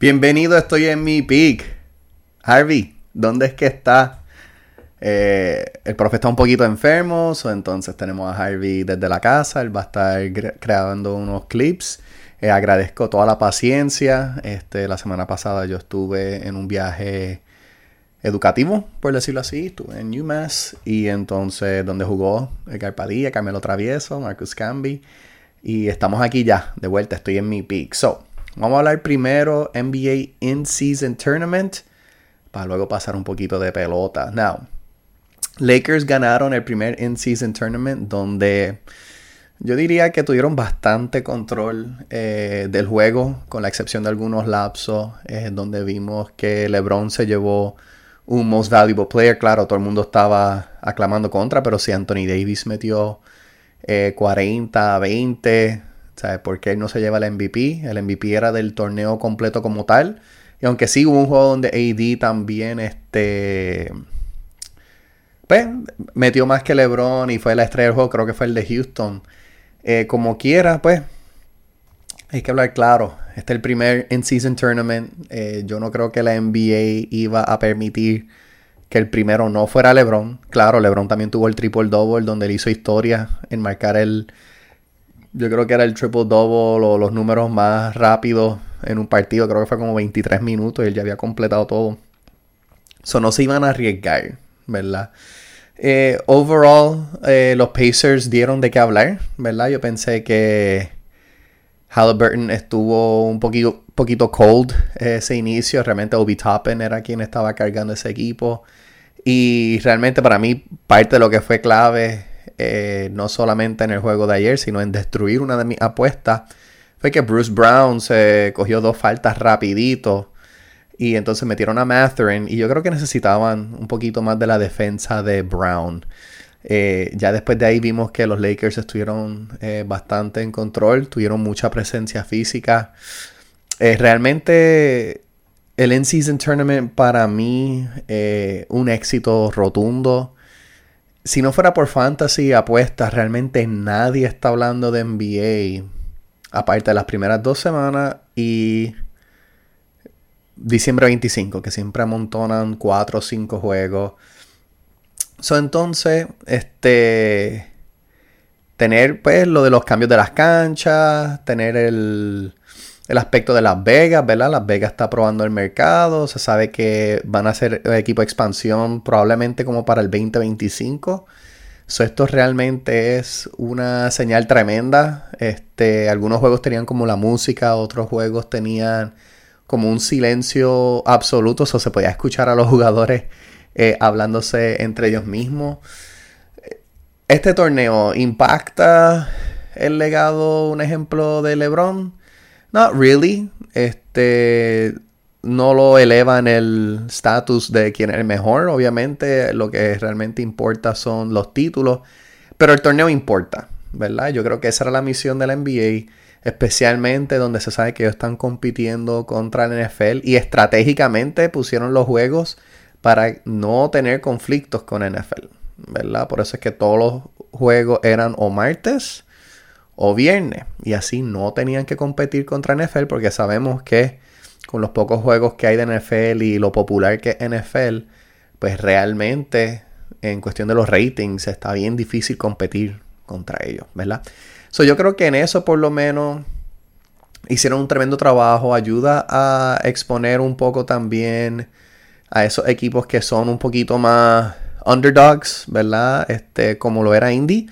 Bienvenido, estoy en mi peak. Harvey, ¿dónde es que está? Eh, el profe está un poquito enfermo, entonces tenemos a Harvey desde la casa. Él va a estar creando unos clips. Eh, agradezco toda la paciencia. Este, la semana pasada yo estuve en un viaje educativo, por decirlo así. Estuve en UMass y entonces donde jugó Edgar Padilla, Carmelo Travieso, Marcus Camby. Y estamos aquí ya, de vuelta, estoy en mi peak. So, Vamos a hablar primero NBA In-Season Tournament para luego pasar un poquito de pelota. Now, Lakers ganaron el primer In-Season Tournament donde yo diría que tuvieron bastante control eh, del juego, con la excepción de algunos lapsos, eh, donde vimos que LeBron se llevó un Most Valuable Player. Claro, todo el mundo estaba aclamando contra, pero si Anthony Davis metió 40, eh, 20, ¿Sabes? Porque él no se lleva el MVP. El MVP era del torneo completo como tal. Y aunque sí hubo un juego donde AD también este. Pues, metió más que LeBron y fue la estrella del juego, creo que fue el de Houston. Eh, como quiera, pues, hay que hablar claro. Este es el primer in-season tournament. Eh, yo no creo que la NBA iba a permitir que el primero no fuera LeBron. Claro, LeBron también tuvo el triple-double donde él hizo historia en marcar el yo creo que era el triple double o los números más rápidos en un partido. Creo que fue como 23 minutos y él ya había completado todo. So no se iban a arriesgar, ¿verdad? Eh, overall, eh, los Pacers dieron de qué hablar, ¿verdad? Yo pensé que Halliburton estuvo un poquito, poquito cold ese inicio. Realmente Obi Toppin era quien estaba cargando ese equipo. Y realmente para mí parte de lo que fue clave eh, no solamente en el juego de ayer, sino en destruir una de mis apuestas, fue que Bruce Brown se cogió dos faltas rapidito y entonces metieron a Matherin y yo creo que necesitaban un poquito más de la defensa de Brown. Eh, ya después de ahí vimos que los Lakers estuvieron eh, bastante en control, tuvieron mucha presencia física. realmente el In-Season Tournament para mí un éxito rotundo si no fuera por fantasy apuestas, realmente nadie está hablando de NBA. Aparte de las primeras dos semanas y diciembre 25, que siempre amontonan cuatro o cinco juegos. So, entonces, este. Tener, pues, lo de los cambios de las canchas, tener el, el aspecto de Las Vegas, ¿verdad? Las Vegas está probando el mercado, se sabe que van a ser equipo de expansión probablemente como para el 2025. So, esto realmente es una señal tremenda. Este, algunos juegos tenían como la música, otros juegos tenían como un silencio absoluto, o se podía escuchar a los jugadores eh, hablándose entre ellos mismos. Este torneo impacta el legado, un ejemplo de LeBron. Not really. Este no lo eleva en el status de quien es el mejor. Obviamente, lo que realmente importa son los títulos. Pero el torneo importa, ¿verdad? Yo creo que esa era la misión de la NBA. Especialmente donde se sabe que ellos están compitiendo contra el NFL. Y estratégicamente pusieron los juegos para no tener conflictos con NFL. ¿Verdad? Por eso es que todos los juegos eran o martes o viernes. Y así no tenían que competir contra NFL porque sabemos que con los pocos juegos que hay de NFL y lo popular que es NFL, pues realmente en cuestión de los ratings está bien difícil competir contra ellos, ¿verdad? So, yo creo que en eso por lo menos hicieron un tremendo trabajo, ayuda a exponer un poco también a esos equipos que son un poquito más underdogs, ¿verdad? Este, como lo era Indy.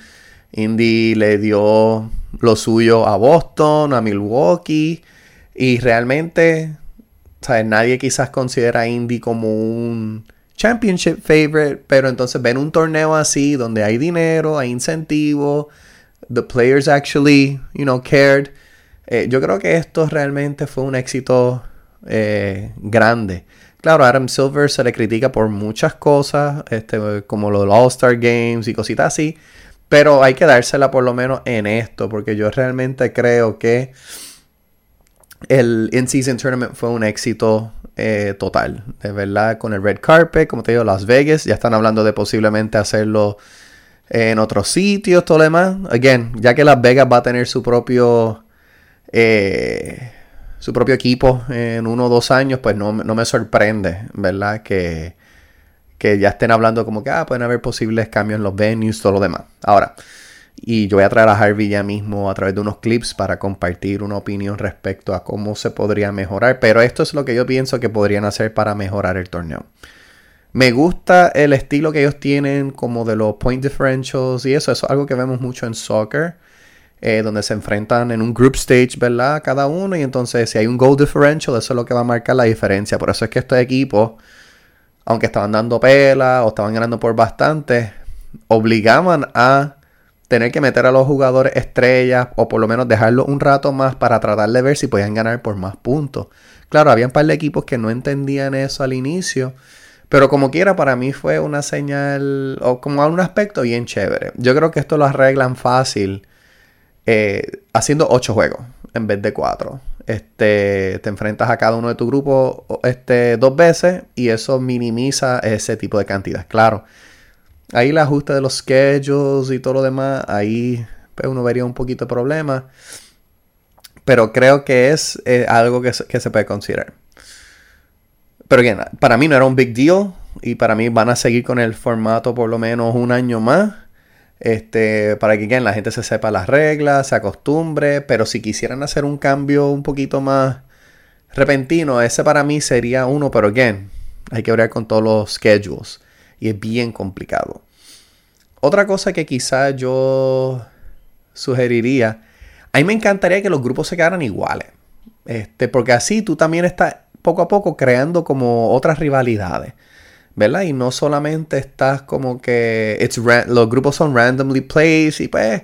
Indy le dio lo suyo a Boston, a Milwaukee. Y realmente, nadie quizás considera a Indy como un championship favorite, pero entonces ven un torneo así donde hay dinero, hay incentivo, the players actually, you know, cared. Eh, yo creo que esto realmente fue un éxito eh, grande. Claro, Adam Silver se le critica por muchas cosas, este, como lo del All-Star Games y cositas así. Pero hay que dársela por lo menos en esto, porque yo realmente creo que el In-Season Tournament fue un éxito eh, total. De verdad, con el Red Carpet, como te digo, Las Vegas, ya están hablando de posiblemente hacerlo en otros sitios, todo lo demás. Again, ya que Las Vegas va a tener su propio. Eh, su propio equipo en uno o dos años, pues no, me sorprende, ¿verdad? Que, que ya estén hablando como que, ah, pueden haber posibles cambios en los venues, todo lo demás. Ahora, y yo voy a traer a Harvey ya mismo a través de unos clips para compartir una opinión respecto a cómo se podría mejorar. Pero esto es lo que yo pienso que podrían hacer para mejorar el torneo. Me gusta el estilo que ellos tienen como de los point differentials y eso. Es algo que vemos mucho en soccer. Eh, donde se enfrentan en un group stage, ¿verdad? Cada uno. Y entonces si hay un goal differential, eso es lo que va a marcar la diferencia. Por eso es que estos equipos, aunque estaban dando pela o estaban ganando por bastante, obligaban a tener que meter a los jugadores estrellas o por lo menos dejarlo un rato más para tratar de ver si podían ganar por más puntos. Claro, había un par de equipos que no entendían eso al inicio, pero como quiera para mí fue una señal o como un aspecto bien chévere. Yo creo que esto lo arreglan fácil eh, haciendo 8 juegos en vez de 4. Este, te enfrentas a cada uno de tu grupo este, dos veces y eso minimiza ese tipo de cantidad. Claro, ahí el ajuste de los schedules y todo lo demás, ahí pues, uno vería un poquito de problema. Pero creo que es eh, algo que se, puede considerar. Pero bien, para mí no era un big deal. Y para mí van a seguir con el formato por lo menos un año más. Este, para que la gente se sepa las reglas, se acostumbre. Pero si quisieran hacer un cambio un poquito más repentino, ese para mí sería uno. Pero again, hay que hablar con todos los schedules y es bien complicado. Otra cosa que quizás yo sugeriría, a mí me encantaría que los grupos se quedaran iguales, este, porque así tú también estás poco a poco creando como otras rivalidades. ¿Verdad? Y no solamente estás como que los grupos son randomly placed y pues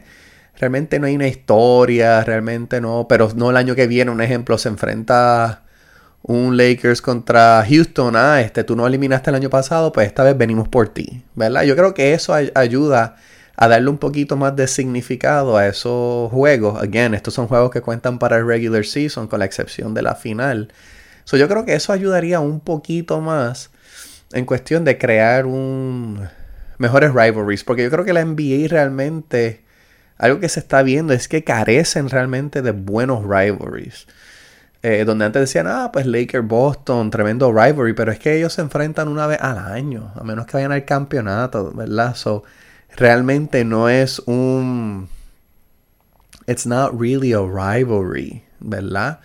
realmente no hay una historia, realmente no, pero no el año que viene, un ejemplo, se enfrenta un Lakers contra Houston, ah, este, tú no eliminaste el año pasado, pues esta vez venimos por ti, ¿verdad? Yo creo que eso ayuda a darle un poquito más de significado a esos juegos. Again, estos son juegos que cuentan para el regular season, con la excepción de la final. So, yo creo que eso ayudaría un poquito más en cuestión de crear un mejores rivalries, porque yo creo que la NBA realmente algo que se está viendo es que carecen realmente de buenos rivalries. Eh, donde antes decían, ah, pues Lakers Boston, tremendo rivalry, pero es que ellos se enfrentan una vez al año, a menos que vayan al campeonato, ¿verdad? So, realmente no es un. It's not really a rivalry, ¿verdad?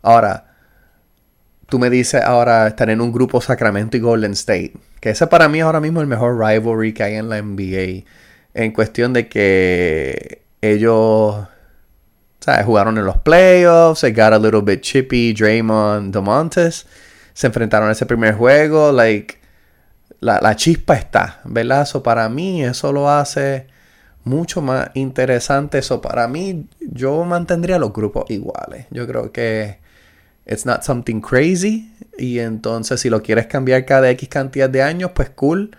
Ahora, tú me dices ahora estar en un grupo Sacramento y Golden State, que ese para mí es ahora mismo el mejor rivalry que hay en la NBA, en cuestión de que ellos Jugaron en los playoffs, se got a little bit chippy, Draymond, DeMontis. Se enfrentaron a ese primer juego, like, la, chispa está, ¿verdad? Eso para mí, eso lo hace mucho más interesante. Eso para mí, yo mantendría los grupos iguales. Yo creo que it's not something crazy. Y entonces, si lo quieres cambiar cada X cantidad de años, pues cool.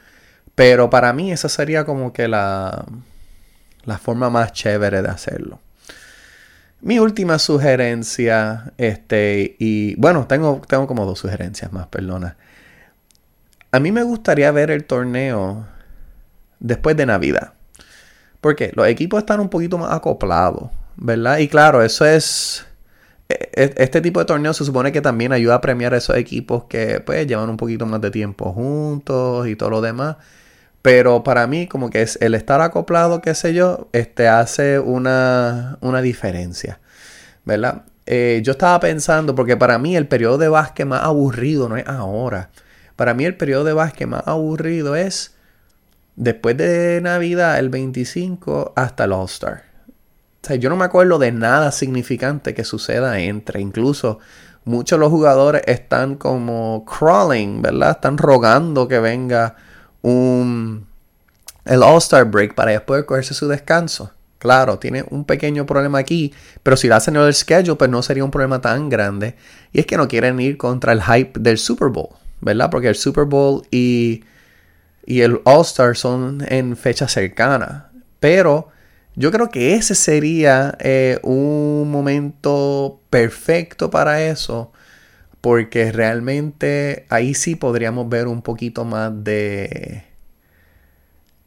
Pero para mí, esa sería como que la, la forma más chévere de hacerlo. Mi última sugerencia, este, y bueno, tengo, tengo como dos sugerencias más, perdona. A mí me gustaría ver el torneo después de Navidad. Porque los equipos están un poquito más acoplados, ¿verdad? Y claro, eso es... E, e, este tipo de torneo se supone que también ayuda a premiar a esos equipos que pues llevan un poquito más de tiempo juntos y todo lo demás. Pero para mí, como que es el estar acoplado, qué sé yo, este hace una, diferencia. ¿Verdad? Eh, yo estaba pensando, porque para mí el periodo de básquet más aburrido no es ahora. Para mí el periodo de básquet más aburrido es después de Navidad, el 25, hasta el All-Star. Yo no me acuerdo de nada significante que suceda entre. Incluso muchos de los jugadores están como crawling, ¿verdad? Están rogando que venga un, el All-Star Break para después cogerse su descanso. Claro, tiene un pequeño problema aquí, pero si lo hacen en el schedule, pues no sería un problema tan grande. Y es que no quieren ir contra el hype del Super Bowl, ¿verdad? Porque el Super Bowl y, y el All-Star son en fecha cercana. Pero yo creo que ese sería eh, un momento perfecto para eso porque realmente ahí sí podríamos ver un poquito más de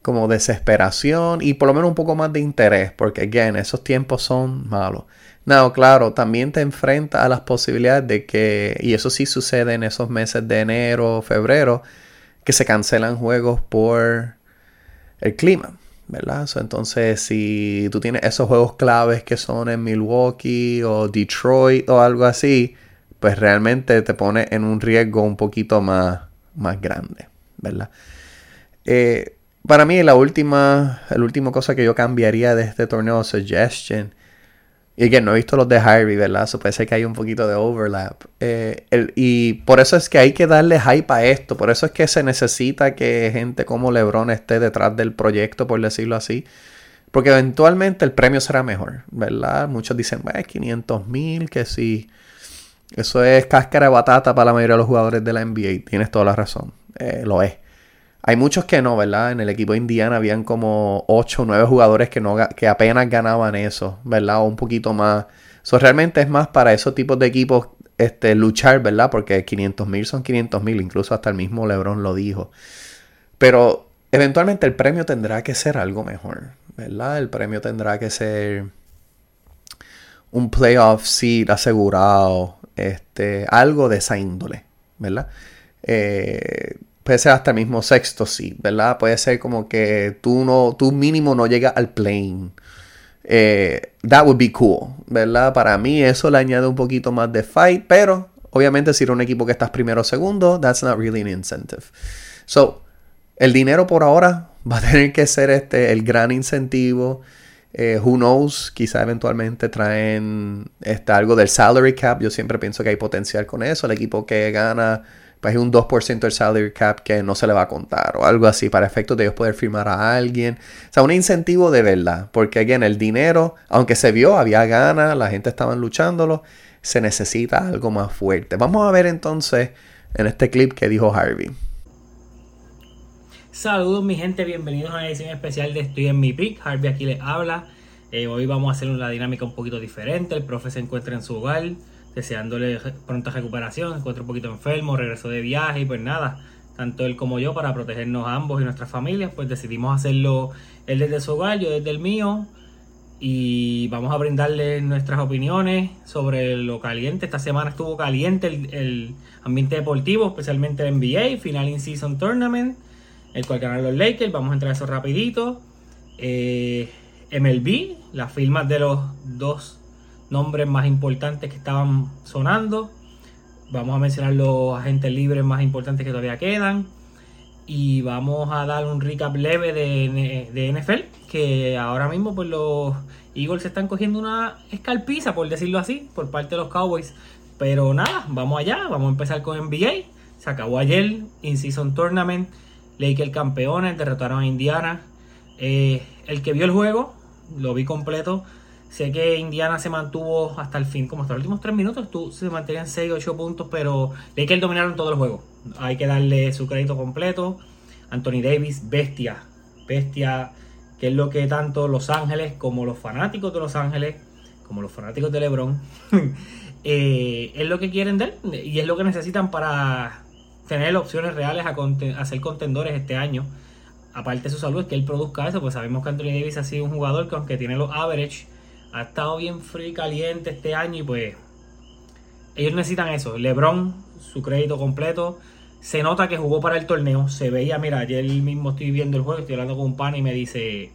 como desesperación y por lo menos un poco más de interés, porque, again, esos tiempos son malos. No, claro, también te enfrentas a las posibilidades de que, y eso sí sucede en esos meses de enero, febrero, que se cancelan juegos por el clima, ¿verdad? entonces, si tú tienes esos juegos claves que son en Milwaukee o Detroit o algo así, pues realmente te pone en un riesgo un poquito más, más grande, ¿verdad? Eh, para mí, la última, la última cosa que yo cambiaría de este torneo Suggestion, y que no he visto los de Harvey, ¿verdad? Eso puede que hay un poquito de overlap. Eh, y por eso es que hay que darle hype a esto. Por eso es que se necesita que gente como LeBron esté detrás del proyecto, por decirlo así. Porque eventualmente el premio será mejor, ¿verdad? Muchos dicen, 500 mil, que sí. Eso es cáscara de batata para la mayoría de los jugadores de la NBA. Tienes toda la razón. Eh, lo es. Hay muchos que no, ¿verdad? En el equipo de Indiana habían como 8 o 9 jugadores que, no, que apenas ganaban eso, ¿verdad? O un poquito más. Eso realmente es más para esos tipos de equipos este, luchar, ¿verdad? Porque 500 mil son 500 mil, incluso hasta el mismo LeBron lo dijo. Pero eventualmente el premio tendrá que ser algo mejor, ¿verdad? El premio tendrá que ser un playoff seed asegurado, este, algo de esa índole, ¿verdad? Eh, puede ser hasta el mismo sexto sí, ¿verdad? Puede ser como que tú no, tú mínimo no llegas al plane. Eh, that would be cool, ¿verdad? Para mí eso le añade un poquito más de fight, pero obviamente si eres un equipo que estás primero o segundo, that's not really an incentive. So, el dinero por ahora va a tener que ser este el gran incentivo. Eh, who knows, quizá eventualmente traen este, algo del salary cap. Yo siempre pienso que hay potencial con eso. El equipo que gana pues hay un 2% del salary cap que no se le va a contar o algo así para efectos de ellos poder firmar a alguien. O sea, un incentivo de verdad, porque again, el dinero, aunque se vio, había ganas, la gente estaba luchándolo, se necesita algo más fuerte. Vamos a ver entonces en este clip que dijo Harvey. Saludos mi gente, bienvenidos a una edición especial de Estoy en mi pick. Harvey aquí les habla. Eh, hoy vamos a hacer una dinámica un poquito diferente. El profe se encuentra en su hogar deseándole pronta recuperación, se encuentra un poquito enfermo, regresó de viaje y pues nada, tanto él como yo para protegernos ambos y nuestras familias, pues decidimos hacerlo él desde su hogar, yo desde el mío y vamos a brindarle nuestras opiniones sobre lo caliente. Esta semana estuvo caliente el, ambiente deportivo, especialmente el NBA, Final in Season Tournament, el cual ganaron los Lakers, vamos a entrar a eso rapidito. Eh, MLB, las firmas de los dos nombres más importantes que estaban sonando. Vamos a mencionar los agentes libres más importantes que todavía quedan. Y vamos a dar un recap leve de, de NFL. Que ahora mismo pues los Eagles están cogiendo una escalpiza, por decirlo así, por parte de los Cowboys. Pero nada, vamos allá. Vamos a empezar con NBA. Se acabó ayer. In-Season Tournament. Lakers campeones. Derrotaron a Indiana. Eh, el que vio el juego, lo vi completo Sé que Indiana se mantuvo hasta el fin, como hasta los últimos tres minutos, tú, se mantenían 6, 8 puntos, pero Lakers dominaron todo el juego. Hay que darle su crédito completo. Anthony Davis, bestia, bestia, que es lo que tanto Los Ángeles como los fanáticos de Los Ángeles, como los fanáticos de LeBron, eh, es lo que quieren de él y es lo que necesitan para tener opciones reales a, a ser contendores este año. Aparte de su salud, es que él produzca eso, pues sabemos que Anthony Davis ha sido un jugador que aunque tiene los average, ha estado bien frío y caliente este año y pues ellos necesitan eso. LeBron, su crédito completo. Se nota que jugó para el torneo. Se veía, mira, ayer mismo estoy viendo el juego, estoy hablando con un pan y me dice,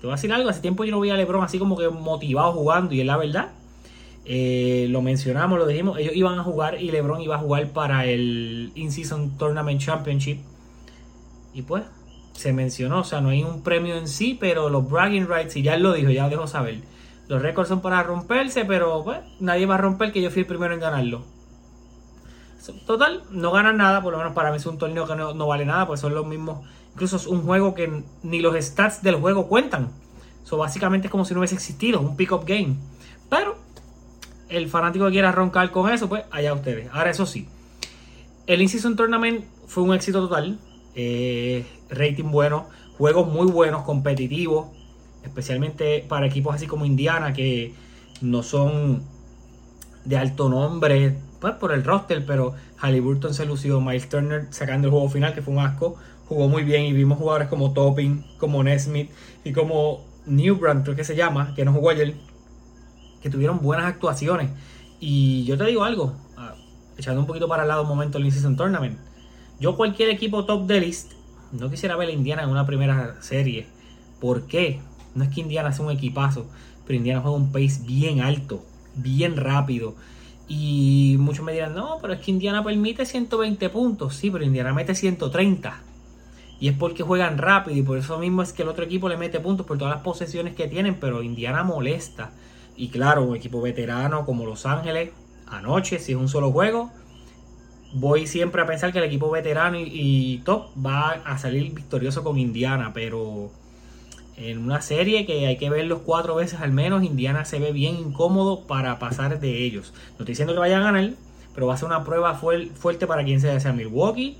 te voy a decir algo, hace tiempo yo no veía a LeBron así como que motivado jugando y es la verdad. Eh, lo mencionamos, lo dijimos, ellos iban a jugar y LeBron iba a jugar para el In-Season Tournament Championship. Y pues, se mencionó, o sea, no hay un premio en sí, pero los bragging rights, y ya él lo dijo, ya lo dejó saber los récords son para romperse, pero pues, nadie va a romper que yo fui el primero en ganarlo. Total, no ganan nada, por lo menos para mí es un torneo que no, vale nada, pues son los mismos. Incluso es un juego que ni los stats del juego cuentan. So, básicamente es como si no hubiese existido, un pick-up game. Pero el fanático que quiera roncar con eso, pues allá ustedes. Ahora, eso sí, el In-Season Tournament fue un éxito total. Eh, rating bueno, juegos muy buenos, competitivos especialmente para equipos así como Indiana, que no son de alto nombre pues, por el roster, pero Halliburton se lució, Miles Turner sacando el juego final, que fue un asco, jugó muy bien y vimos jugadores como Topping, como Nesmith y como Newbrand, creo que se llama, que no jugó ayer, que tuvieron buenas actuaciones. Y yo te digo algo, ah, echando un poquito para el lado un momento el In-Season Tournament. Yo cualquier equipo top de list, no quisiera ver a Indiana en una primera serie. ¿Por qué? No es que Indiana sea un equipazo, pero Indiana juega un pace bien alto, bien rápido. Y muchos me dirán, no, pero es que Indiana permite 120 puntos. Sí, pero Indiana mete 130. Y es porque juegan rápido y por eso mismo es que el otro equipo le mete puntos por todas las posesiones que tienen, pero Indiana molesta. Y claro, un equipo veterano como Los Ángeles, anoche, si es un solo juego, voy siempre a pensar que el equipo veterano y, top va a salir victorioso con Indiana, pero en una serie que hay que verlos cuatro veces al menos, Indiana se ve bien incómodo para pasar de ellos. No estoy diciendo que vayan a ganar, pero va a ser una prueba fuerte para quien sea, sea Milwaukee,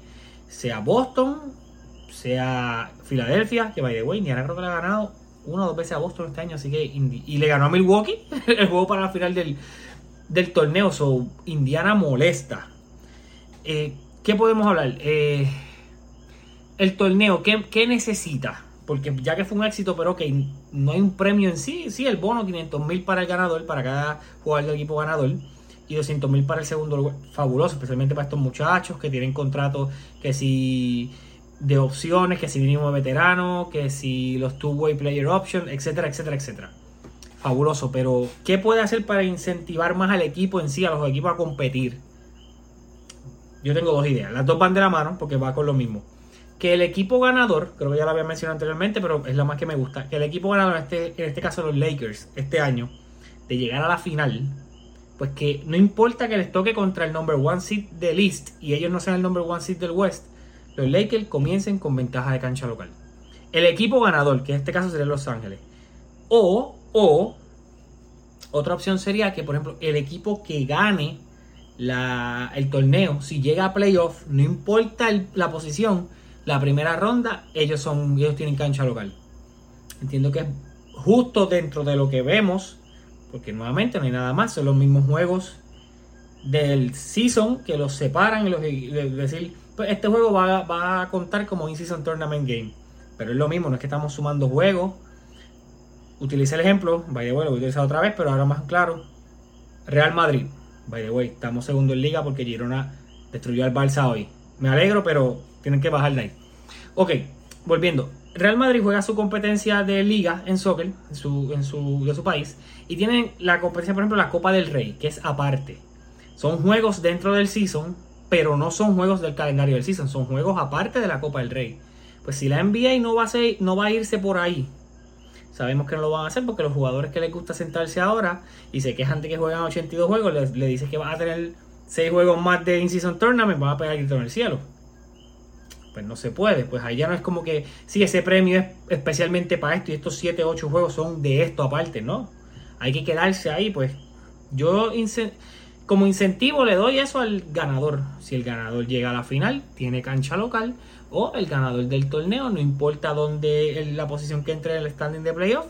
sea Boston, sea Filadelfia, que by the way, Indiana creo que le ha ganado una o dos veces a Boston este año, así que y le ganó a Milwaukee el juego para la final del, del torneo, so Indiana molesta. Eh, ¿Qué podemos hablar? Eh, el torneo, ¿qué, necesita? Porque ya que fue un éxito, pero que no hay un premio en sí. Sí, el bono, 500 mil para el ganador, para cada jugador del equipo ganador. Y 200 mil para el segundo. Fabuloso, especialmente para estos muchachos que tienen contratos que si de opciones, que si mínimo veterano, que si los two-way player option, etcétera, etcétera, etcétera. Fabuloso, pero ¿qué puede hacer para incentivar más al equipo en sí, a los equipos a competir? Yo tengo dos ideas. Las dos van de la mano porque va con lo mismo. Que el equipo ganador, creo que ya lo había mencionado anteriormente, pero es la más que me gusta. Que el equipo ganador, este, en este caso los Lakers, este año, de llegar a la final, pues que no importa que les toque contra el number one seed del East y ellos no sean el number one seed del West, los Lakers comiencen con ventaja de cancha local. El equipo ganador, que en este caso sería Los Ángeles. O, o, otra opción sería que, por ejemplo, el equipo que gane el torneo, si llega a playoff, no importa la posición, la primera ronda, ellos son, ellos tienen cancha local. Entiendo que es justo dentro de lo que vemos, porque nuevamente no hay nada más, son los mismos juegos del season que los separan y los decir, pues este juego va, a contar como In-Season Tournament Game. Pero es lo mismo, no es que estamos sumando juegos. Utilice el ejemplo, by the way, lo voy a utilizar otra vez, pero ahora más claro. Real Madrid, by the way, estamos segundo en liga porque Girona destruyó al Barça hoy. Me alegro, pero tienen que bajar de ahí. Ok, volviendo. Real Madrid juega su competencia de liga en soccer en su, en su, de su país y tienen la competencia, por ejemplo, la Copa del Rey, que es aparte. Son juegos dentro del season pero no son juegos del calendario del season, son juegos aparte de la Copa del Rey. Pues si la NBA no va a, no va a irse por ahí, sabemos que no lo van a hacer porque los jugadores que les gusta sentarse ahora y se quejan de que juegan 82 juegos, le, le dices que van a tener 6 juegos más de In-Season Tournament, van a pegar grito en el cielo. Pues no se puede, pues ahí ya no es como que, si ese premio es especialmente para esto y estos 7, 8 juegos son de esto aparte, no. Hay que quedarse ahí, pues yo como incentivo le doy eso al ganador. Si el ganador llega a la final, tiene cancha local. O el ganador del torneo, no importa dónde la posición que entre en el standing de playoff,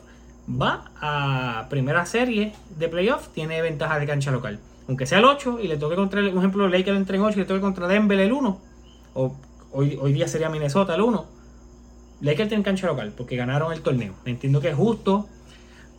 va a primera serie de playoff, tiene ventaja de cancha local. Aunque sea el 8 y le toque contra, por ejemplo, Lakers entre en 8 y le toque contra Denver el 1. O hoy, día sería Minnesota el 1. Lakers tiene cancha local porque ganaron el torneo. Entiendo que es justo.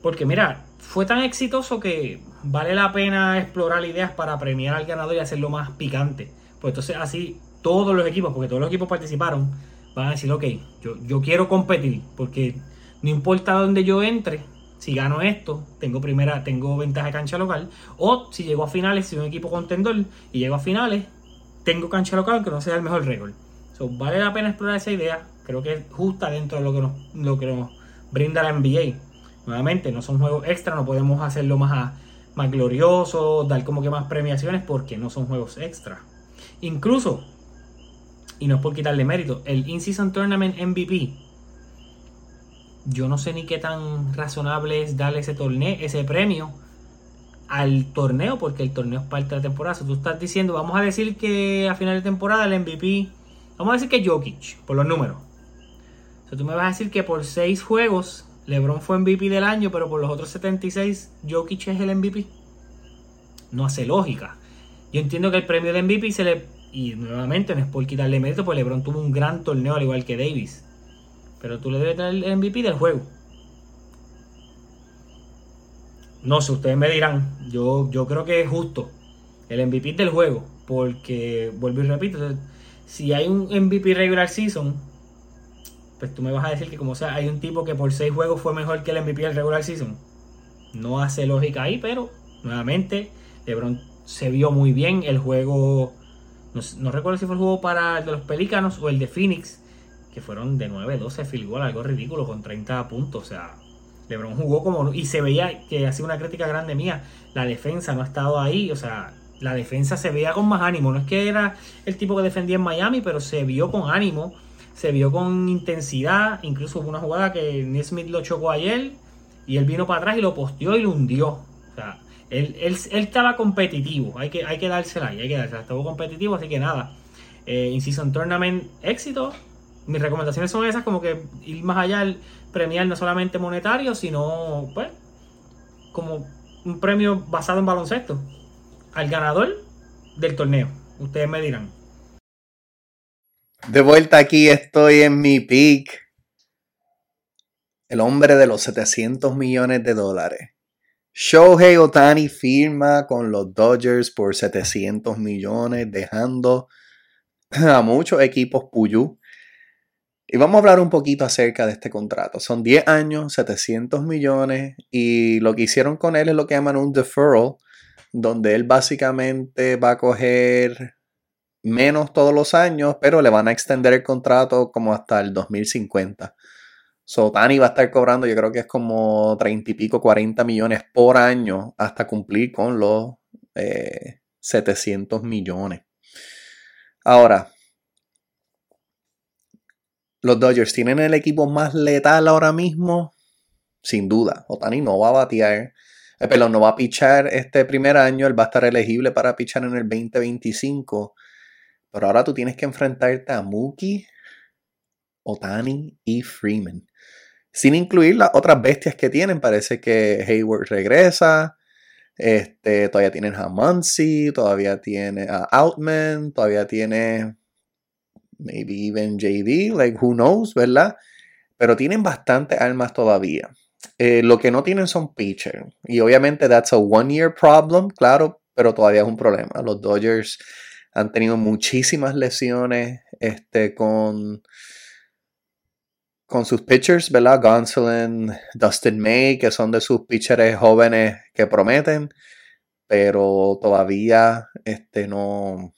Porque mira, fue tan exitoso que vale la pena explorar ideas para premiar al ganador y hacerlo más picante. Pues entonces así todos los equipos, porque todos los equipos participaron, van a decir, ok, yo, yo quiero competir, porque no importa dónde yo entre, si gano esto, tengo primera, tengo ventaja de cancha local, o si llego a finales, si un equipo contendor y llego a finales, tengo cancha local aunque no sea el mejor récord. Vale la pena explorar esa idea, creo que es justa dentro de lo que nos, lo que nos brinda la NBA. Nuevamente, no son juegos extra, no podemos hacerlo más, más glorioso, dar como que más premiaciones porque no son juegos extra. Incluso, y no es por quitarle mérito, el In-Season Tournament MVP, yo no sé ni qué tan razonable es darle ese torneo, ese premio al torneo, porque el torneo es parte de la temporada. Si tú estás diciendo, vamos a decir que a final de temporada el MVP, vamos a decir que Jokic, por los números. O tú me vas a decir que por seis juegos LeBron fue MVP del año, pero por los otros 76, Jokic es el MVP. No hace lógica. Yo entiendo que el premio de MVP se le. Y nuevamente no es por quitarle mérito, pues LeBron tuvo un gran torneo al igual que Davis. Pero tú le debes dar el MVP del juego. No sé, ustedes me dirán. Yo, yo creo que es justo. El MVP del juego. Porque, vuelvo y repito, si hay un MVP regular season, pues tú me vas a decir que como sea, hay un tipo que por seis juegos fue mejor que el MVP del regular season. No hace lógica ahí, pero nuevamente, LeBron se vio muy bien. El juego, no, recuerdo si fue el juego para el de los Pelícanos o el de Phoenix, que fueron de 9-12 field goal, algo ridículo, con 30 puntos. O sea, LeBron jugó como. Y se veía que hacía una crítica grande mía. La defensa no ha estado ahí, o sea, la defensa se veía con más ánimo. No es que era el tipo que defendía en Miami, pero se vio con ánimo, se vio con intensidad. Incluso hubo una jugada que Nesmith lo chocó ayer y él vino para atrás y lo posteó y lo hundió. O sea, él, estaba competitivo, hay que, hay que dársela, hay que dársela, estaba competitivo, así que nada. Eh, In-Season Tournament, éxito. Mis recomendaciones son esas, como que ir más allá, premiar no solamente monetario, sino pues como un premio basado en baloncesto. Al ganador del torneo. Ustedes me dirán. De vuelta aquí estoy en mi pick. El hombre de los 700 millones de dólares. Shohei Otani firma con los Dodgers por 700 millones, dejando a muchos equipos Puyú. Y vamos a hablar un poquito acerca de este contrato. Son 10 años, 700 millones, y lo que hicieron con él es lo que llaman un deferral, donde él básicamente va a coger menos todos los años, pero le van a extender el contrato como hasta el 2050. So, Tani va a estar cobrando, yo creo que es como 30 y pico, 40 millones por año hasta cumplir con los 700 eh, millones. Ahora, los Dodgers tienen el equipo más letal ahora mismo, sin duda. Otani no va a batear, eh, perdón, no va a pichar este primer año, él va a estar elegible para pichar en el 2025. Pero ahora tú tienes que enfrentarte a Mookie, Otani y Freeman. Sin incluir las otras bestias que tienen. Parece que Hayward regresa. Este, todavía tienen a Muncy, todavía tiene a Outman, todavía tiene maybe even JD, like who knows, ¿verdad? Pero tienen bastante armas todavía. Eh, lo que no tienen son pitchers. Y obviamente that's a one year problem, claro, pero todavía es un problema. Los Dodgers han tenido muchísimas lesiones este, con con sus pitchers, ¿verdad? Gonsolin, Dustin May, que son de sus pitchers jóvenes que prometen, pero todavía este, no,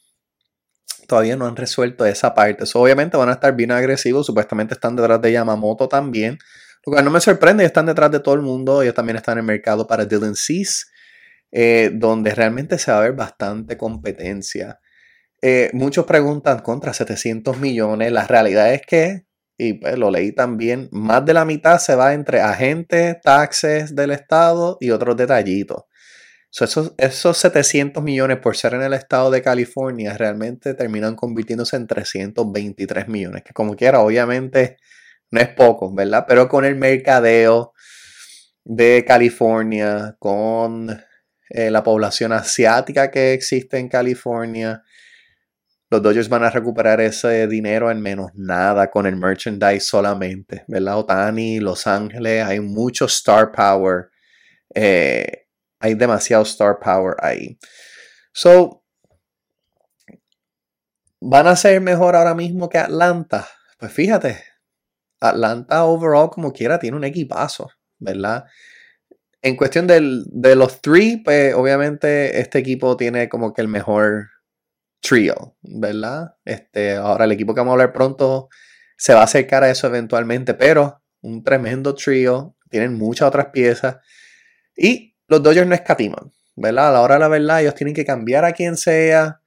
todavía no han resuelto esa parte. obviamente van a estar bien agresivos, supuestamente están detrás de Yamamoto también, lo no me sorprende, están detrás de todo el mundo, ellos también están en el mercado para Dylan Cease, eh, donde realmente se va a ver bastante competencia. Eh, muchos preguntan contra 700 millones, la realidad es que y pues lo leí también, más de la mitad se va entre agentes, taxes del Estado y otros detallitos. esos, esos 700 millones por ser en el estado de California realmente terminan convirtiéndose en 323 millones, que como quiera, obviamente no es poco, ¿verdad? Pero con el mercadeo de California, con eh, la población asiática que existe en California, los Dodgers van a recuperar ese dinero en menos nada con el merchandise solamente, ¿verdad? Otani, Los Ángeles, hay mucho star power. Eh, hay demasiado star power ahí. So, ¿van a ser mejor ahora mismo que Atlanta? Pues fíjate, Atlanta overall como quiera tiene un equipazo, ¿verdad? En cuestión de los three, pues obviamente este equipo tiene como que el mejor trio, ¿verdad? Este, ahora el equipo que vamos a hablar pronto se va a acercar a eso eventualmente, pero un tremendo trio, tienen muchas otras piezas y los Dodgers no escatiman, ¿verdad? A la hora de la verdad ellos tienen que cambiar a quien sea,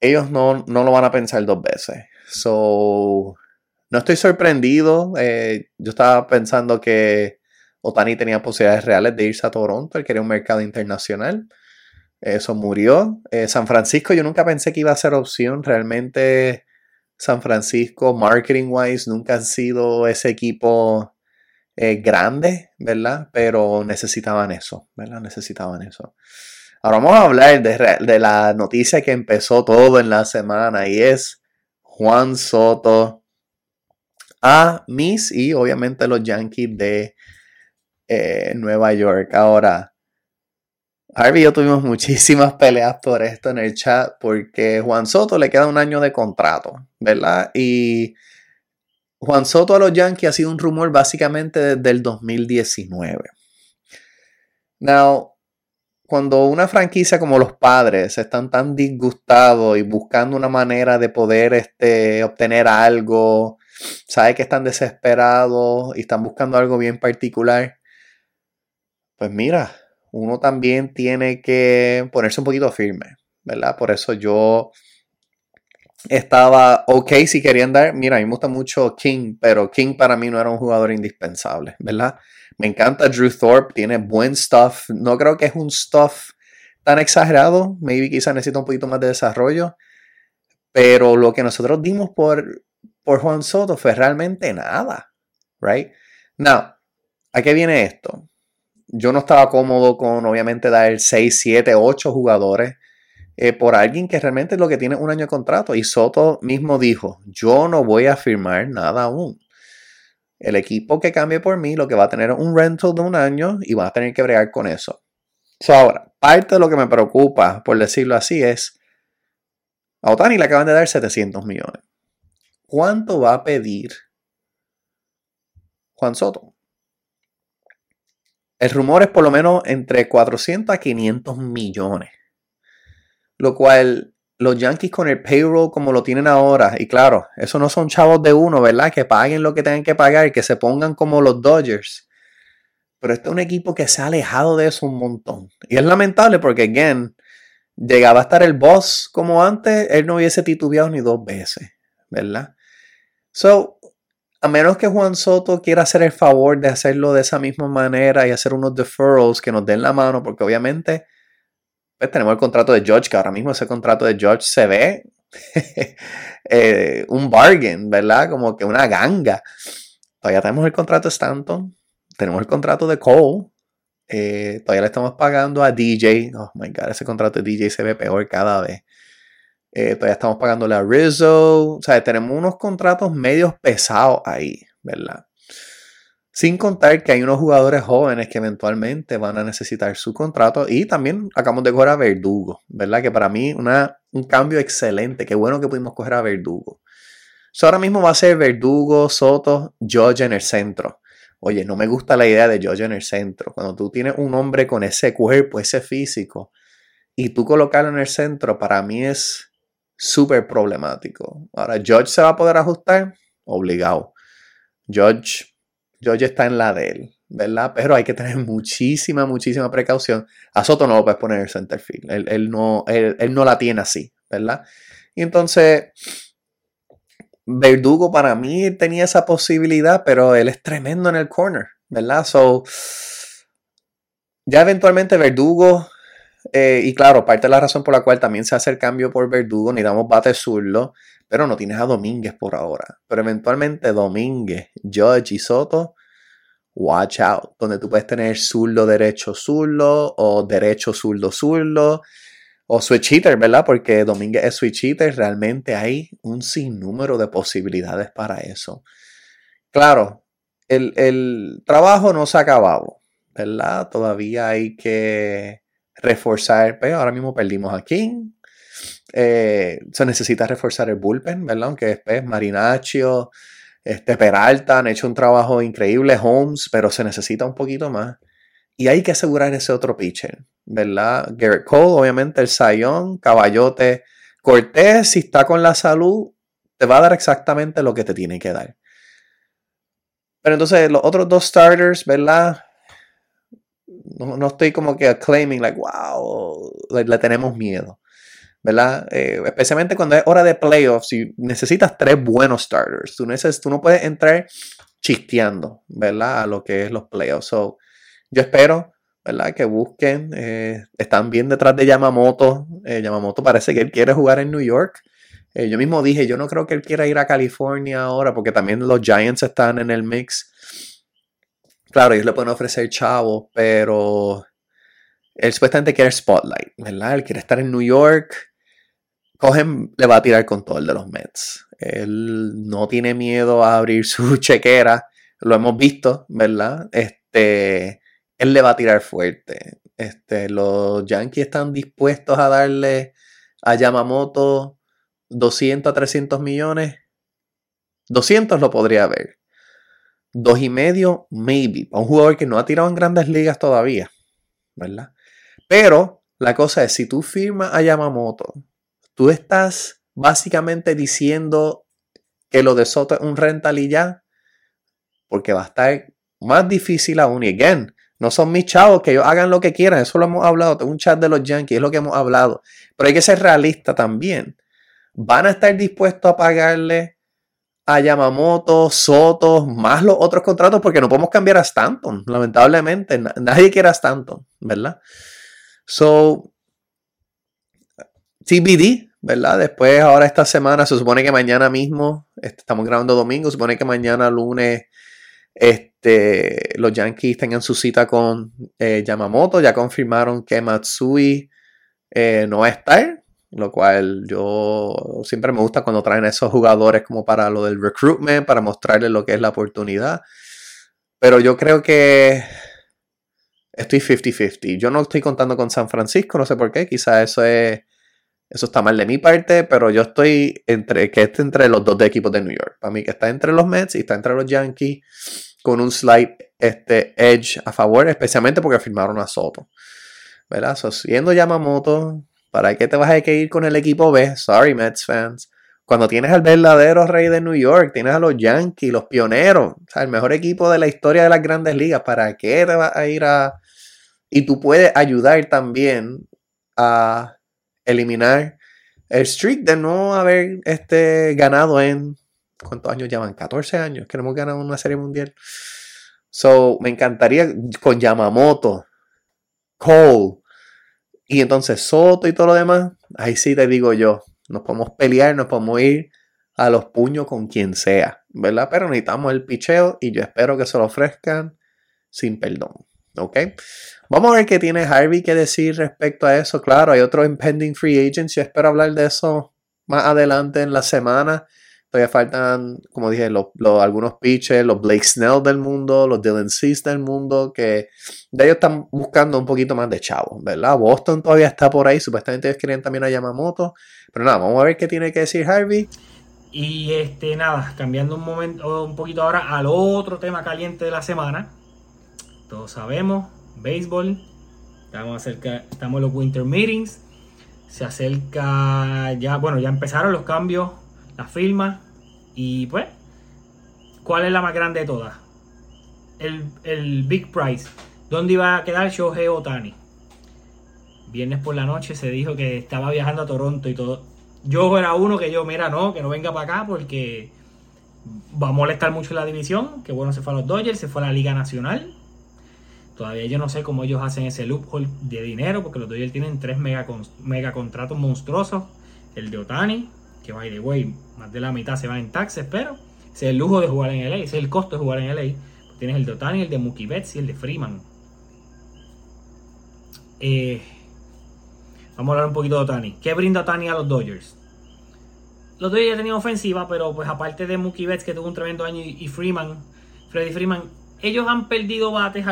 ellos no, no lo van a pensar dos veces. So, no estoy sorprendido, eh, yo estaba pensando que Otani tenía posibilidades reales de irse a Toronto, él quería un mercado internacional. Eso murió. Eh, San Francisco yo nunca pensé que iba a ser opción. Realmente San Francisco, marketing wise, nunca han sido ese equipo eh, grande, ¿verdad? Pero necesitaban eso, ¿verdad? Necesitaban eso. Ahora vamos a hablar de, de, la noticia que empezó todo en la semana y es Juan Soto a Miss y obviamente los Yankees de eh, Nueva York. Ahora, Harvey y yo tuvimos muchísimas peleas por esto en el chat porque Juan Soto le queda un año de contrato, ¿verdad? Y Juan Soto a los Yankees ha sido un rumor básicamente desde el 2019. Now, cuando una franquicia como los padres están tan disgustados y buscando una manera de poder este, obtener algo, sabe que están desesperados y están buscando algo bien particular, pues mira, uno también tiene que ponerse un poquito firme, ¿verdad? Por eso yo estaba ok si querían dar, mira, a mí me gusta mucho King, pero King para mí no era un jugador indispensable, ¿verdad? Me encanta Drew Thorpe, tiene buen stuff, no creo que es un stuff tan exagerado, maybe quizá necesita un poquito más de desarrollo, pero lo que nosotros dimos por, por Juan Soto fue realmente nada, right? Now, ¿a qué viene esto? Yo no estaba cómodo con obviamente dar 6, 7, 8 jugadores eh, por alguien que realmente es lo que tiene un año de contrato. Y Soto mismo dijo, yo no voy a firmar nada aún. El equipo que cambie por mí lo que va a tener un rental de un año y va a tener que bregar con eso. ahora, parte de lo que me preocupa, por decirlo así, es a Otani le acaban de dar 700 millones. ¿Cuánto va a pedir Juan Soto? El rumor es por lo menos entre 400 a 500 millones. Lo cual los Yankees con el payroll como lo tienen ahora, y claro, esos no son chavos de uno, ¿verdad? Que paguen lo que tengan que pagar y que se pongan como los Dodgers. Pero este es un equipo que se ha alejado de eso un montón. Y es lamentable porque, again, llegaba a estar el boss como antes, él no hubiese titubeado ni dos veces, ¿verdad? So, a menos que Juan Soto quiera hacer el favor de hacerlo de esa misma manera y hacer unos deferrals que nos den la mano, porque obviamente pues tenemos el contrato de George, que ahora mismo ese contrato de George se ve eh, un bargain, ¿verdad? Como que una ganga. Todavía tenemos el contrato de Stanton, tenemos el contrato de Cole, eh, todavía le estamos pagando a DJ. Oh my god, ese contrato de DJ se ve peor cada vez. Eh, todavía estamos pagándole a Rizzo. O sea, tenemos unos contratos medios pesados ahí, ¿verdad? Sin contar que hay unos jugadores jóvenes que eventualmente van a necesitar su contrato. Y también acabamos de coger a Verdugo, ¿verdad? Que para mí una, un cambio excelente. Qué bueno que pudimos coger a Verdugo. ahora mismo va a ser Verdugo, Soto, George en el centro. Oye, no me gusta la idea de George en el centro. Cuando tú tienes un hombre con ese cuerpo, ese físico, y tú colocarlo en el centro, para mí es súper problemático. Ahora, George se va a poder ajustar, obligado. George George está en la de él, ¿verdad? Pero hay que tener muchísima, muchísima precaución. A Soto no lo puedes poner en el center field. Él, no, él, no la tiene así, ¿verdad? Y entonces, Verdugo para mí tenía esa posibilidad, pero él es tremendo en el corner, ¿verdad? So, ya eventualmente Verdugo, eh, y claro, parte de la razón por la cual también se hace el cambio por Verdugo, ni damos bate zurdo, pero no tienes a Domínguez por ahora. Pero eventualmente Domínguez, Judge y Soto, watch out. Donde tú puedes tener zurdo, derecho, zurdo, o derecho, zurdo, zurdo, o switch hitter, ¿verdad? Porque Domínguez es switch hitter. Realmente hay un sinnúmero de posibilidades para eso. Claro, el, el trabajo no se ha acabado, ¿verdad? Todavía hay que reforzar. Pues, ahora mismo perdimos a King, eh, se necesita reforzar el bullpen, ¿verdad? Aunque después Marinaccio, este, Peralta han hecho un trabajo increíble, Holmes, pero se necesita un poquito más. Y hay que asegurar ese otro pitcher, ¿verdad? Garrett Cole, obviamente el Sayón, Caballote, Cortés, si está con la salud, te va a dar exactamente lo que te tiene que dar. Pero entonces los otros dos starters, ¿verdad? No, estoy como que claiming, like, wow, le tenemos miedo. ¿verdad? Eh, especialmente cuando es hora de playoffs y necesitas tres buenos starters. Tú, tú no puedes entrar chisteando, ¿verdad? A lo que es los playoffs. Yo espero, ¿verdad? Que busquen. Eh, están bien detrás de Yamamoto. Eh, Yamamoto parece que él quiere jugar en New York. yo mismo dije, yo no creo que él quiera ir a California ahora porque también los Giants están en el mix. Claro, ellos le pueden ofrecer chavos, pero él supuestamente quiere spotlight, ¿verdad? Él quiere estar en New York. Cogen, le va a tirar con todo el de los Mets. Él no tiene miedo a abrir su chequera. Lo hemos visto, ¿verdad? Este, él le va a tirar fuerte. Este, los Yankees están dispuestos a darle a Yamamoto 200 a 300 millones. 200 lo podría haber. Dos y medio, maybe. A un jugador que no ha tirado en grandes ligas todavía. ¿Verdad? Pero la cosa es, si tú firmas a Yamamoto, tú estás básicamente diciendo que lo de Soto es un rental y ya. Porque va a estar más difícil aún. Y again, no son mis chavos, que ellos hagan lo que quieran. Eso lo hemos hablado. Tengo un chat de los Yankees, es lo que hemos hablado. Pero hay que ser realista también. Van a estar dispuestos a pagarle a Yamamoto, Soto, más los otros contratos, porque no podemos cambiar a Stanton, lamentablemente. Nadie quiere a Stanton, ¿verdad? So, TBD, ¿verdad? Después, ahora esta semana, se supone que mañana mismo, este, estamos grabando domingo, se supone que mañana lunes, este, los Yankees tengan su cita con eh, Yamamoto, ya confirmaron que Matsui eh, no va a estar, lo cual yo siempre me gusta cuando traen a esos jugadores como para lo del recruitment, para mostrarles lo que es la oportunidad. Pero yo creo que estoy 50-50. Yo no estoy contando con San Francisco, no sé por qué, quizá eso es eso está mal de mi parte, pero yo estoy entre que esté entre los dos equipos de New York. Para mí que está entre los Mets y está entre los Yankees con un slight este, edge a favor, especialmente porque firmaron a Soto. ¿Verdad? So, siendo Yamamoto, ¿Para qué te vas a ir con el equipo B? Sorry, Mets fans. Cuando tienes al verdadero rey de New York, tienes a los Yankees, los pioneros, el mejor equipo de la historia de las grandes ligas, ¿para qué te vas a ir a... Y tú puedes ayudar también a eliminar el streak de no haber este, ganado en... ¿Cuántos años llevan? 14 años que no hemos ganado una serie mundial. So, me encantaría con Yamamoto, Cole, y entonces Soto y todo lo demás, ahí sí te digo yo, nos podemos pelear, nos podemos ir a los puños con quien sea, ¿verdad? Pero necesitamos el picheo y yo espero que se lo ofrezcan sin perdón, ¿ok? Vamos a ver qué tiene Harvey que decir respecto a eso. Claro, hay otro impending free agents, yo espero hablar de eso más adelante en la semana. Todavía faltan, como dije, los, algunos pitchers, los Blake Snell del mundo, los Dylan Cease del mundo, que de ellos están buscando un poquito más de chavos, ¿verdad? Boston todavía está por ahí, supuestamente ellos quieren también a Yamamoto. Pero nada, vamos a ver qué tiene que decir Harvey. Y este, nada, cambiando un momento, un poquito ahora al otro tema caliente de la semana. Todos sabemos, béisbol. Estamos acerca, estamos en los winter meetings. Se acerca ya, bueno, ya empezaron los cambios la firma y pues, ¿cuál es la más grande de todas? El, Big Prize. ¿Dónde iba a quedar Shohei Otani? Viernes por la noche se dijo que estaba viajando a Toronto y todo. Yo era uno que yo, mira, no, que no venga para acá porque va a molestar mucho la división. Que bueno, se fue a los Dodgers, se fue a la Liga Nacional. Todavía yo no sé cómo ellos hacen ese loophole de dinero porque los Dodgers tienen tres mega, mega contratos monstruosos. El de Otani, que by the way, más de la mitad se va en taxes, pero es el lujo de jugar en LA, ese es el costo de jugar en LA. Tienes el de Otani, el de Mookie Betts y el de Freeman. Eh, vamos a hablar un poquito de Otani. ¿Qué brinda Otani a los Dodgers? Los Dodgers tenían ofensiva, pero pues aparte de Mookie Betts que tuvo un tremendo año y Freeman, Freddy Freeman, ellos han perdido bates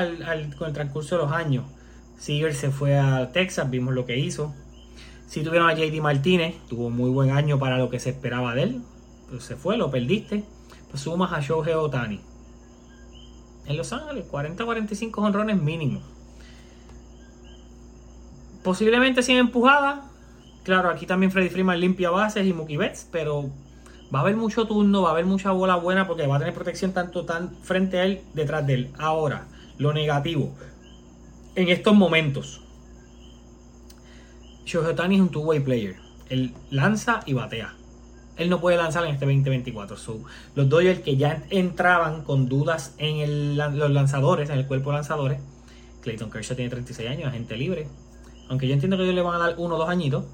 con el transcurso de los años. Seager se fue a Texas, vimos lo que hizo. Si tuvieron a JD Martínez, tuvo muy buen año para lo que se esperaba de él. Pues se fue, lo perdiste. Pues sumas a Shohei Otani. En Los Ángeles, 40-45 honrones mínimo. Posiblemente sin empujada. Claro, aquí también Freddy Freeman limpia bases y Mookie Betts, pero va a haber mucho turno, va a haber mucha bola buena porque va a tener protección tanto tan frente a él, detrás de él. Ahora, lo negativo. En estos momentos, Shohei Otani es un two-way player. Él lanza y batea. Él no puede lanzar en este 2024. los Dodgers que ya entraban con dudas en los lanzadores, en el cuerpo de lanzadores. Clayton Kershaw tiene 36 años, agente libre. Aunque yo entiendo que ellos le van a dar uno o dos añitos.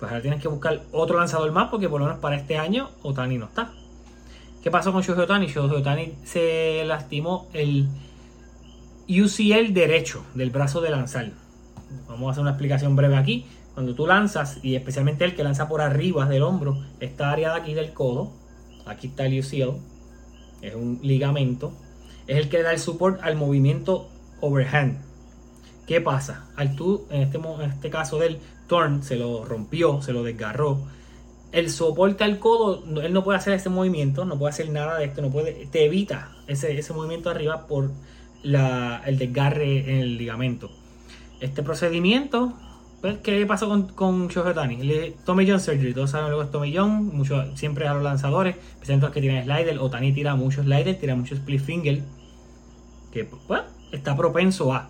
Pues ahora tienes que buscar otro lanzador más porque por lo menos para este año Otani no está. ¿Qué pasó con Shohei Otani? Shohei Otani se lastimó el UCL derecho del brazo de lanzar Vamos a hacer una explicación breve aquí. Cuando tú lanzas, y especialmente el que lanza por arriba del hombro, esta área de aquí del codo, aquí está el UCL, es un ligamento, es el que da el support al movimiento overhand. ¿Qué pasa? Al tú, en este, en este caso del turn, se lo rompió, se lo desgarró. El soporte al codo, él no puede hacer ese movimiento, no puede hacer nada de esto, no puede, te evita ese, ese movimiento arriba por la, el desgarre en el ligamento. Este procedimiento, pues, ¿qué pasó con, con Shohei Tommy John Surgery, todos saben lo que es Tommy John, mucho, siempre a los lanzadores, especialmente los que tienen slider, Otani tira muchos slider, tira muchos split finger, que pues, está propenso a.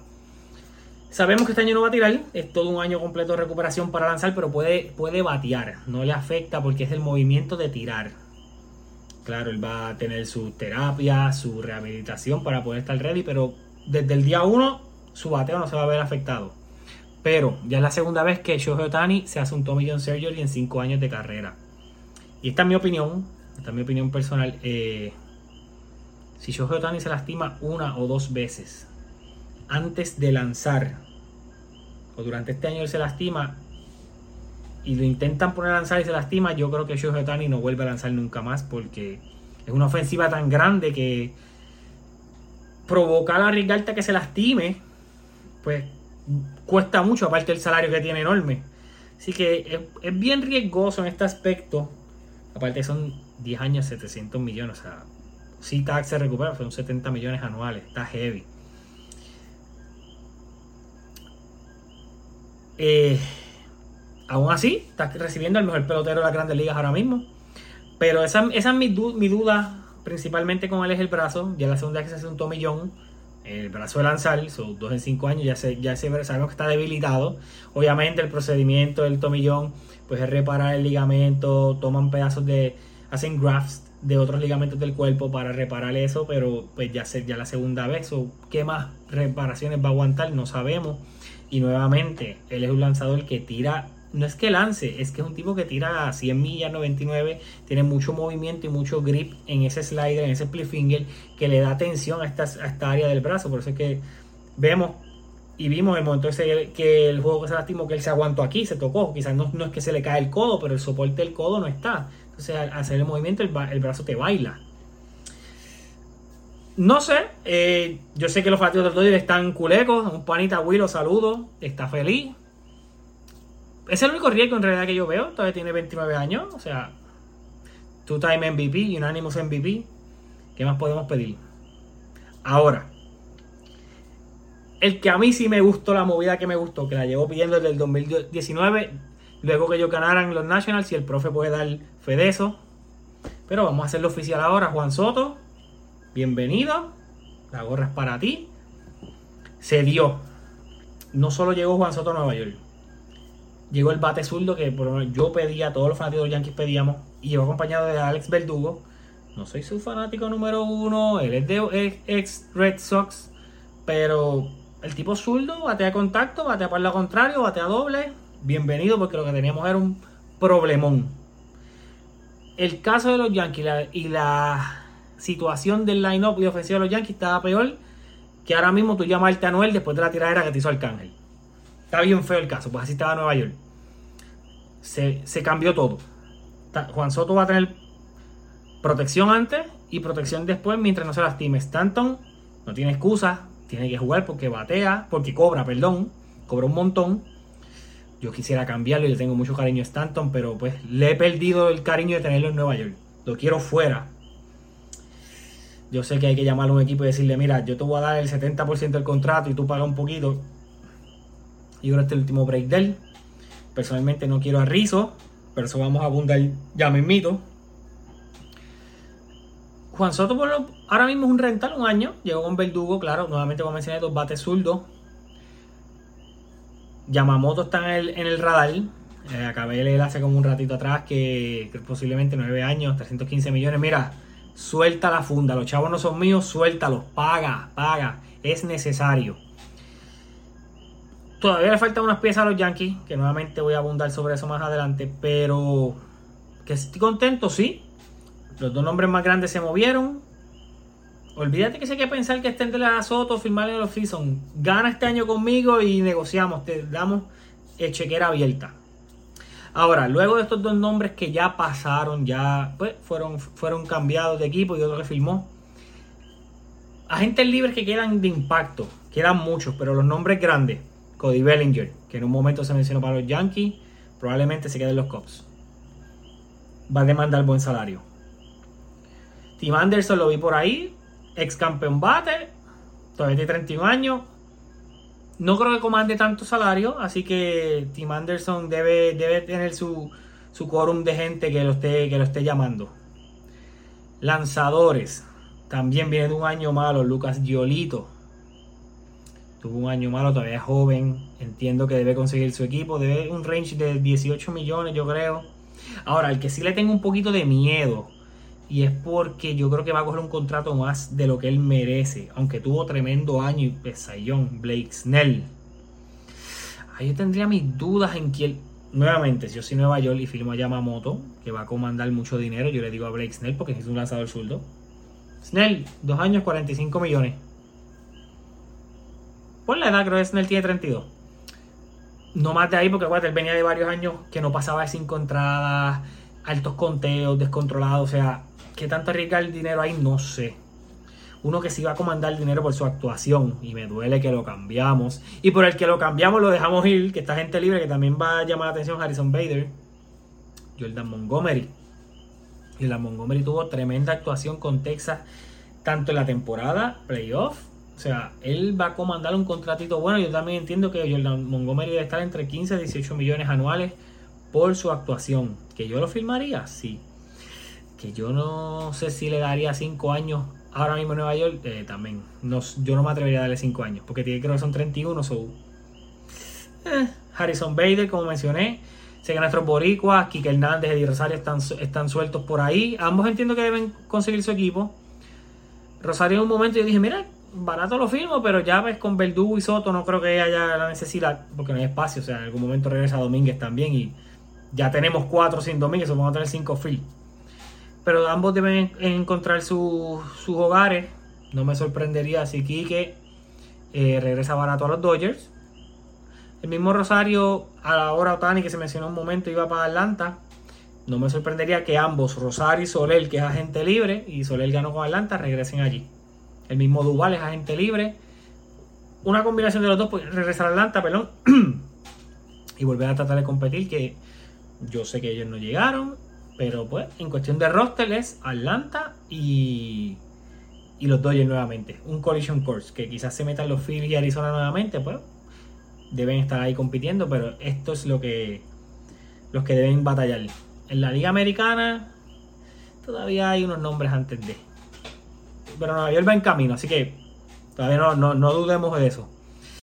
Sabemos que este año no va a tirar, es todo un año completo de recuperación para lanzar, pero puede, puede batear, no le afecta porque es el movimiento de tirar. Claro, él va a tener su terapia, su rehabilitación para poder estar ready, pero desde el día 1 su bateo no se va a ver afectado. Pero ya es la segunda vez que Shohei Otani se hace un Tommy John Surgery en 5 años de carrera. Y esta es mi opinión, esta es mi opinión personal. Eh, si Shohei Otani se lastima una o dos veces antes de lanzar, o durante este año él se lastima y lo intentan poner a lanzar y se lastima, yo creo que Shohei Otani no vuelve a lanzar nunca más porque es una ofensiva tan grande que provocar a Rigalta que se lastime, pues cuesta mucho, aparte del salario que tiene enorme. Así que es, bien riesgoso en este aspecto. Aparte son 10 años, 700 millones. O sea, si tax se recupera, son 70 millones anuales. Está heavy. Eh, aún así, está recibiendo el mejor pelotero de las grandes ligas ahora mismo. Pero esa, esa es mi, duda, principalmente con él es el brazo. Ya la segunda vez que se hace un tomillón el brazo de lanzar, son dos en cinco años, ya, se, ya se, sabemos que está debilitado. Obviamente el procedimiento del tomillón, pues es reparar el ligamento, toman pedazos de, hacen grafts de otros ligamentos del cuerpo para reparar eso, pero pues ya, se, ya la segunda vez, o qué más reparaciones va a aguantar, no sabemos. Y nuevamente, él es un lanzador que tira no es que lance, es que es un tipo que tira a 100 millas, 99, tiene mucho movimiento y mucho grip en ese slider, en ese split finger, que le da tensión a esta, esta área del brazo. Por eso es que vemos y vimos el momento ese que el juego se lastimó, que él se aguantó aquí, se tocó. Quizás no, es que se le cae el codo, pero el soporte del codo no está. Entonces, al hacer el movimiento, el, brazo te baila. No sé, eh, yo sé que los fanáticos del Dodgers están culecos. Un panita Willow, saludo, está feliz es el único riesgo en realidad que yo veo. Todavía tiene 29 años. O sea, two-time MVP, unanimous MVP. ¿Qué más podemos pedir? Ahora, el que a mí sí me gustó, la movida que me gustó, que la llevo pidiendo desde el 2019, luego que ellos ganaran los Nationals, y el profe puede dar fe de eso. Pero vamos a hacerlo oficial ahora. Juan Soto, bienvenido. La gorra es para ti. Se dio. No solo llegó Juan Soto a Nueva York llegó el bate zurdo que por yo pedía, todos los fanáticos de los Yankees pedíamos, y llegó acompañado de Alex Verdugo. No soy su fanático número uno, él es de ex Red Sox, pero el tipo zurdo, batea contacto, batea para lado contrario, batea doble. Bienvenido, porque lo que teníamos era un problemón. El caso de los Yankees y la situación del line-up y ofensiva de los Yankees estaba peor que ahora mismo tú llamas a Anuel después de la tiradera que te hizo Arcángel. Está bien feo el caso, pues así estaba Nueva York. Se, cambió todo. Juan Soto va a tener protección antes y protección después mientras no se lastime. Stanton no tiene excusa, tiene que jugar porque batea, porque cobra, perdón, cobra un montón. Yo quisiera cambiarlo y le tengo mucho cariño a Stanton, pero pues le he perdido el cariño de tenerlo en Nueva York. Lo quiero fuera. Yo sé que hay que llamar a un equipo y decirle, mira, yo te voy a dar el 70% del contrato y tú pagas un poquito. Y ahora este el último break de él. Personalmente no quiero a Rizzo, pero eso vamos a abundar ya mismito. Juan Soto por ahora mismo es un rental, un año. Llegó con Verdugo, claro. Nuevamente como mencioné, dos bates zurdos. Yamamoto está en el, radar. Eh, acabé de leer hace como un ratito atrás que, que, posiblemente 9 años, 315 millones. Mira, suelta la funda. Los chavos no son míos, suéltalos. Paga, paga. Es necesario. Todavía le faltan unas piezas a los Yankees, que nuevamente voy a abundar sobre eso más adelante, pero que estoy contento, sí. Los dos nombres más grandes se movieron. Olvídate que se hay pensar que estén de la Soto, firmar en los season. Gana este año conmigo y negociamos, te damos eh, chequera abierta. Ahora, luego de estos dos nombres que ya pasaron, ya pues, fueron, fueron cambiados de equipo y otro que firmó. Agentes libres que quedan de impacto, quedan muchos, pero los nombres grandes. Cody Bellinger, que en un momento se mencionó para los Yankees, probablemente se quede en los Cubs. Va a demandar buen salario. Tim Anderson lo vi por ahí, ex campeón bate, todavía tiene 31 años. No creo que comande tanto salario, así que Tim Anderson debe, debe tener su, su quórum de gente que lo, esté, que lo esté llamando. Lanzadores. También viene de un año malo, Lucas Giolito. Tuvo un año malo, todavía es joven. Entiendo que debe conseguir su equipo. Debe un range de 18 millones, yo creo. Ahora, el que sí le tengo un poquito de miedo y es porque yo creo que va a coger un contrato más de lo que él merece. Aunque tuvo tremendo año y pesayón. Blake Snell. Ahí yo tendría mis dudas en quién. Nuevamente, si yo soy Nueva York y filmo a Yamamoto, que va a comandar mucho dinero, yo le digo a Blake Snell porque es un lanzador zurdo. Snell, dos años, 45 millones. Por la edad, creo que Snell tiene 32. No más de ahí porque acuérdate, él venía de varios años que no pasaba de cinco altos conteos, descontrolados. O sea, ¿Qué tanto arriesgar el dinero ahí? No sé. Uno que sí va a comandar el dinero por su actuación y me duele que lo cambiamos. Y por el que lo cambiamos lo dejamos ir, que está gente libre, que también va a llamar la atención Harrison Bader. Jordan Montgomery. Jordan Montgomery tuvo tremenda actuación con Texas, tanto en la temporada, playoff. O sea, él va a comandar un contratito bueno. Yo también entiendo que Jordan Montgomery debe estar entre 15 y 18 millones anuales por su actuación. ¿Que yo lo firmaría? Sí que yo no sé si le daría 5 años ahora mismo en Nueva York, eh, también. No, yo no me atrevería a darle 5 años, porque tiene, creo que son 31. So, eh, Harrison Bader, como mencioné. Sé que nuestros boricuas, Kike Hernández, y Rosario están, están sueltos por ahí. Ambos entiendo que deben conseguir su equipo. Rosario en un momento yo dije, mira, barato lo firmo, pero ya ves con Verdugo y Soto no creo que haya la necesidad, porque no hay espacio. O sea, en algún momento regresa Domínguez también y ya tenemos 4 sin Domínguez, vamos a tener 5 field pero ambos deben encontrar sus hogares. No me sorprendería si Quique eh, regresa barato a los Dodgers. El mismo Rosario, a la hora Otani que se mencionó un momento, iba para Atlanta. No me sorprendería que ambos, Rosario y Soler, que es agente libre, y Soler ganó con Atlanta, regresen allí. El mismo Duval es agente libre. Una combinación de los dos, pues regresar a Atlanta, perdón, y volver a tratar de competir, que yo sé que ellos no llegaron pero pues, en cuestión de roster es Atlanta y, y los Dodgers nuevamente. Un collision course, que quizás se metan los Phillies y Arizona nuevamente, pues deben estar ahí compitiendo, pero esto es lo que los que deben batallar. En la Liga Americana todavía hay unos nombres antes de. Pero Nueva York va en camino, así que todavía no, no, no dudemos de eso.